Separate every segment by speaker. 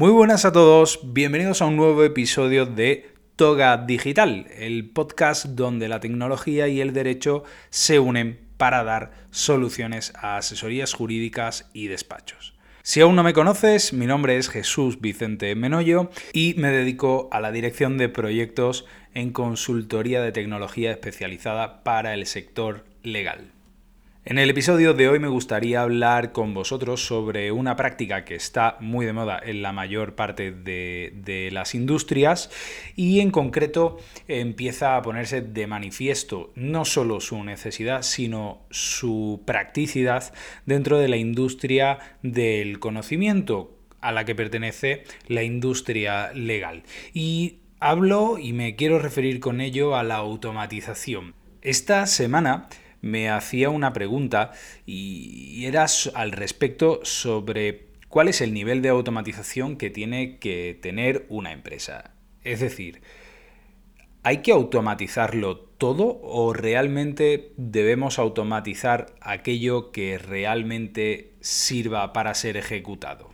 Speaker 1: Muy buenas a todos, bienvenidos a un nuevo episodio de Toga Digital, el podcast donde la tecnología y el derecho se unen para dar soluciones a asesorías jurídicas y despachos. Si aún no me conoces, mi nombre es Jesús Vicente Menoyo y me dedico a la dirección de proyectos en consultoría de tecnología especializada para el sector legal. En el episodio de hoy me gustaría hablar con vosotros sobre una práctica que está muy de moda en la mayor parte de, las industrias y en concreto empieza a ponerse de manifiesto no solo su necesidad sino su practicidad dentro de la industria del conocimiento a la que pertenece la industria legal. Y hablo y me quiero referir con ello a la automatización. Esta semana me hacía una pregunta y era al respecto sobre cuál es el nivel de automatización que tiene que tener una empresa. Es decir, ¿hay que automatizarlo todo o realmente debemos automatizar aquello que realmente sirva para ser ejecutado?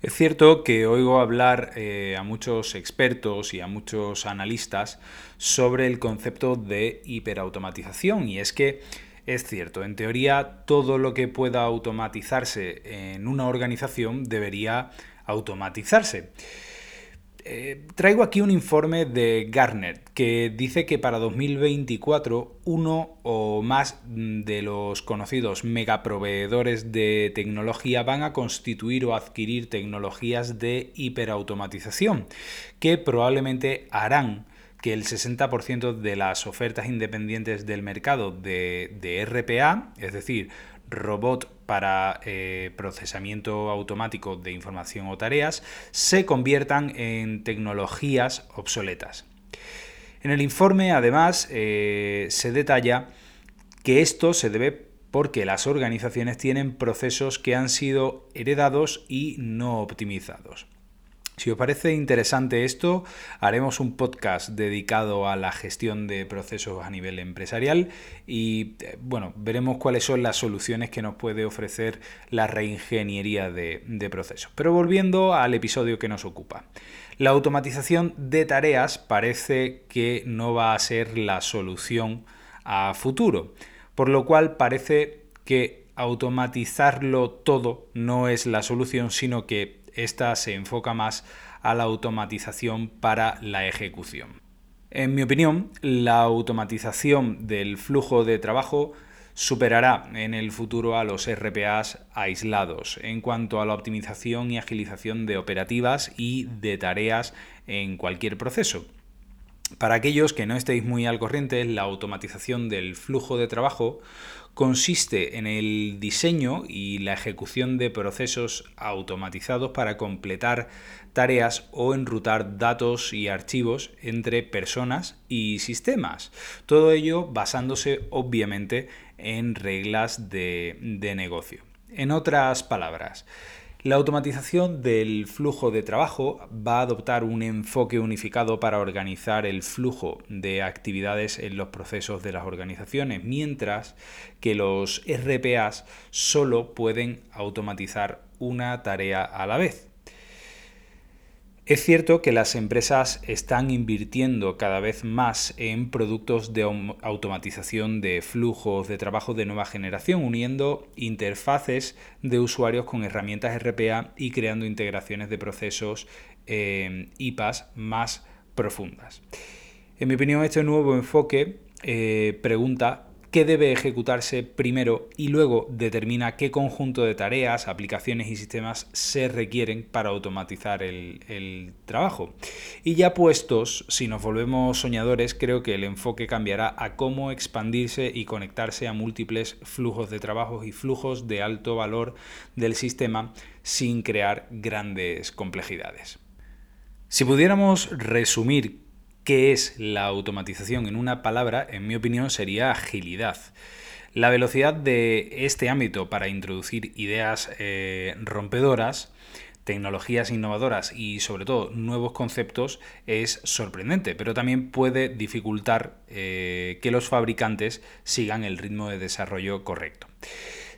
Speaker 1: Es cierto que oigo hablar eh, a muchos expertos y a muchos analistas sobre el concepto de hiperautomatización y es que es cierto, en teoría todo lo que pueda automatizarse en una organización debería automatizarse. Eh, traigo aquí un informe de Gartner que dice que para 2024 uno o más de los conocidos megaproveedores de tecnología van a constituir o adquirir tecnologías de hiperautomatización que probablemente harán que el 60% de las ofertas independientes del mercado de, RPA, es decir, robot para eh, procesamiento automático de información o tareas, se conviertan en tecnologías obsoletas. En el informe, además, eh, se detalla que esto se debe porque las organizaciones tienen procesos que han sido heredados y no optimizados. Si os parece interesante esto, haremos un podcast dedicado a la gestión de procesos a nivel empresarial y eh, bueno, veremos cuáles son las soluciones que nos puede ofrecer la reingeniería de, de procesos. Pero volviendo al episodio que nos ocupa. La automatización de tareas parece que no va a ser la solución a futuro, por lo cual parece que automatizarlo todo no es la solución, sino que esta se enfoca más a la automatización para la ejecución. En mi opinión, la automatización del flujo de trabajo superará en el futuro a los RPAs aislados en cuanto a la optimización y agilización de operativas y de tareas en cualquier proceso. Para aquellos que no estéis muy al corriente, la automatización del flujo de trabajo consiste en el diseño y la ejecución de procesos automatizados para completar tareas o enrutar datos y archivos entre personas y sistemas. Todo ello basándose obviamente en reglas de, negocio. En otras palabras, la automatización del flujo de trabajo va a adoptar un enfoque unificado para organizar el flujo de actividades en los procesos de las organizaciones, mientras que los RPAs solo pueden automatizar una tarea a la vez. Es cierto que las empresas están invirtiendo cada vez más en productos de automatización de flujos de trabajo de nueva generación, uniendo interfaces de usuarios con herramientas RPA y creando integraciones de procesos eh, IPAS más profundas. En mi opinión, este nuevo enfoque eh, pregunta qué debe ejecutarse primero y luego determina qué conjunto de tareas, aplicaciones y sistemas se requieren para automatizar el, trabajo. Y ya puestos, si nos volvemos soñadores, creo que el enfoque cambiará a cómo expandirse y conectarse a múltiples flujos de trabajo y flujos de alto valor del sistema sin crear grandes complejidades. Si pudiéramos resumir ¿Qué es la automatización? En una palabra, en mi opinión, sería agilidad. La velocidad de este ámbito para introducir ideas eh, rompedoras, tecnologías innovadoras y sobre todo nuevos conceptos es sorprendente, pero también puede dificultar eh, que los fabricantes sigan el ritmo de desarrollo correcto.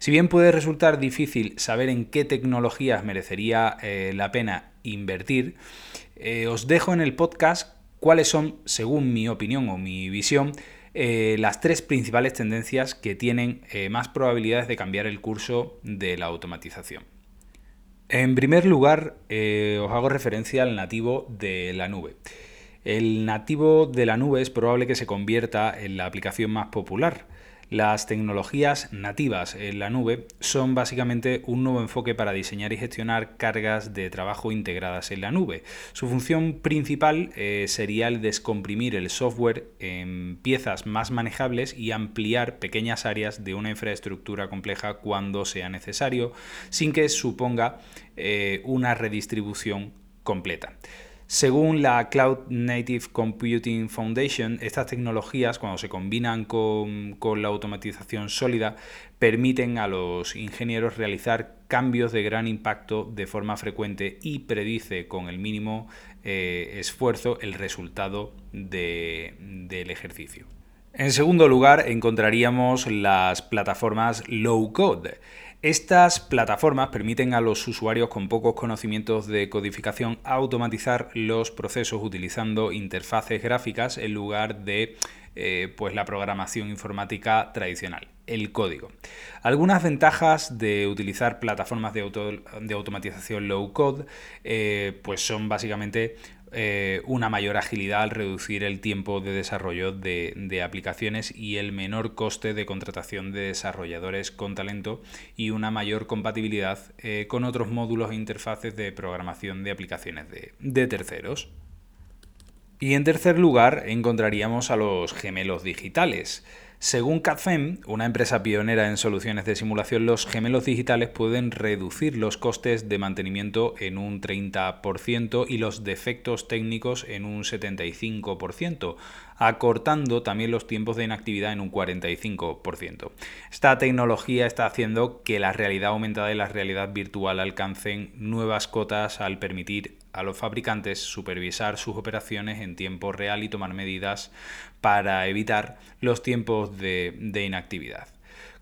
Speaker 1: Si bien puede resultar difícil saber en qué tecnologías merecería eh, la pena invertir, os dejo en el podcast cuáles son, según mi opinión o mi visión, eh, las tres principales tendencias que tienen eh, más probabilidades de cambiar el curso de la automatización. En primer lugar, os hago referencia al nativo de la nube. El nativo de la nube es probable que se convierta en la aplicación más popular las tecnologías nativas en la nube son básicamente un nuevo enfoque para diseñar y gestionar cargas de trabajo integradas en la nube. Su función principal eh, sería el descomprimir el software en piezas más manejables y ampliar pequeñas áreas de una infraestructura compleja cuando sea necesario, sin que suponga eh, una redistribución completa. Según la Cloud Native Computing Foundation, estas tecnologías, cuando se combinan con, la automatización sólida, permiten a los ingenieros realizar cambios de gran impacto de forma frecuente y predice con el mínimo eh, esfuerzo el resultado del ejercicio. En segundo lugar, encontraríamos las plataformas low code. Estas plataformas permiten a los usuarios con pocos conocimientos de codificación automatizar los procesos utilizando interfaces gráficas en lugar de eh, pues la programación informática tradicional, el código. Algunas ventajas de utilizar plataformas de, automatización low code eh, pues son básicamente eh, una mayor agilidad al reducir el tiempo de desarrollo de, aplicaciones y el menor coste de contratación de desarrolladores con talento y una mayor compatibilidad eh, con otros módulos e interfaces de programación de aplicaciones de terceros. Y en tercer lugar encontraríamos a los gemelos digitales. Según CADFEM, una empresa pionera en soluciones de simulación, los gemelos digitales pueden reducir los costes de mantenimiento en un 30% y los defectos técnicos en un 75%, acortando también los tiempos de inactividad en un 45%. Esta tecnología está haciendo que la realidad aumentada y la realidad virtual alcancen nuevas cotas al permitir a los fabricantes supervisar sus operaciones en tiempo real y tomar medidas para evitar los tiempos de, inactividad.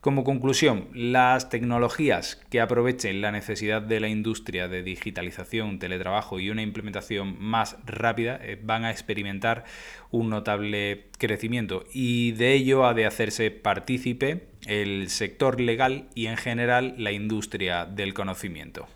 Speaker 1: Como conclusión, las tecnologías que aprovechen la necesidad de la industria de digitalización, teletrabajo y una implementación más rápida eh, van a experimentar un notable crecimiento y de ello ha de hacerse partícipe el sector legal y en general la industria del conocimiento.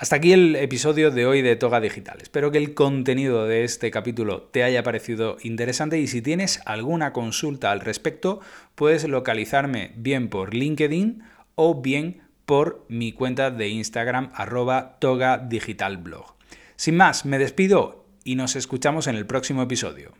Speaker 1: Hasta aquí el episodio de hoy de Toga Digital. Espero que el contenido de este capítulo te haya parecido interesante y si tienes alguna consulta al respecto, puedes localizarme bien por LinkedIn o bien por mi cuenta de Instagram arroba Toga Digital Blog. Sin más, me despido y nos escuchamos en el próximo episodio.